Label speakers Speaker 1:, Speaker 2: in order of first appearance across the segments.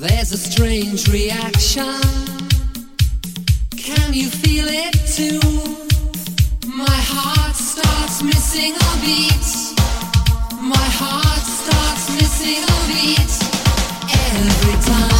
Speaker 1: There's a strange reaction. Can you feel it too? My heart starts missing a beat. My heart starts missing a beat every time.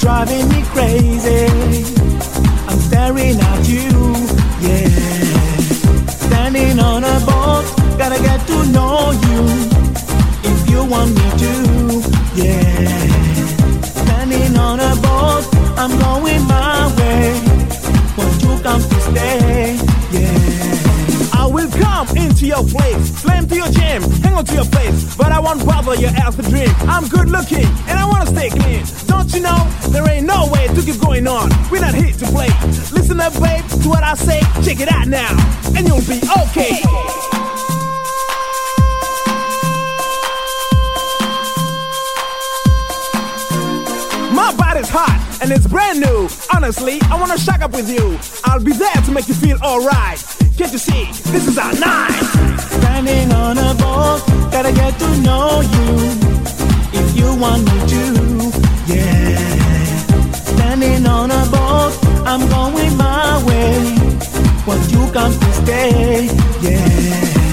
Speaker 2: driving me crazy. I'm staring at you, yeah. Standing on a boat, gotta get to know you. If you want me to, yeah. Standing on a boat, I'm going my way. Won't you come to stay,
Speaker 3: into your place, slam to your jam, hang on to your face, but I won't bother your ass to dream. I'm good looking and I wanna stay clean. Don't you know there ain't no way to keep going on? We're not here to play. Listen up, babe, to what I say. Check it out now, and you'll be okay. My body's hot and it's brand new. Honestly, I wanna shack up with you. I'll be there to make you feel alright. Can't you see? This is our night.
Speaker 2: Standing on a boat, gotta get to know you. If you want me to, yeah. Standing on a boat, I'm going my way. Won't you come to stay, yeah.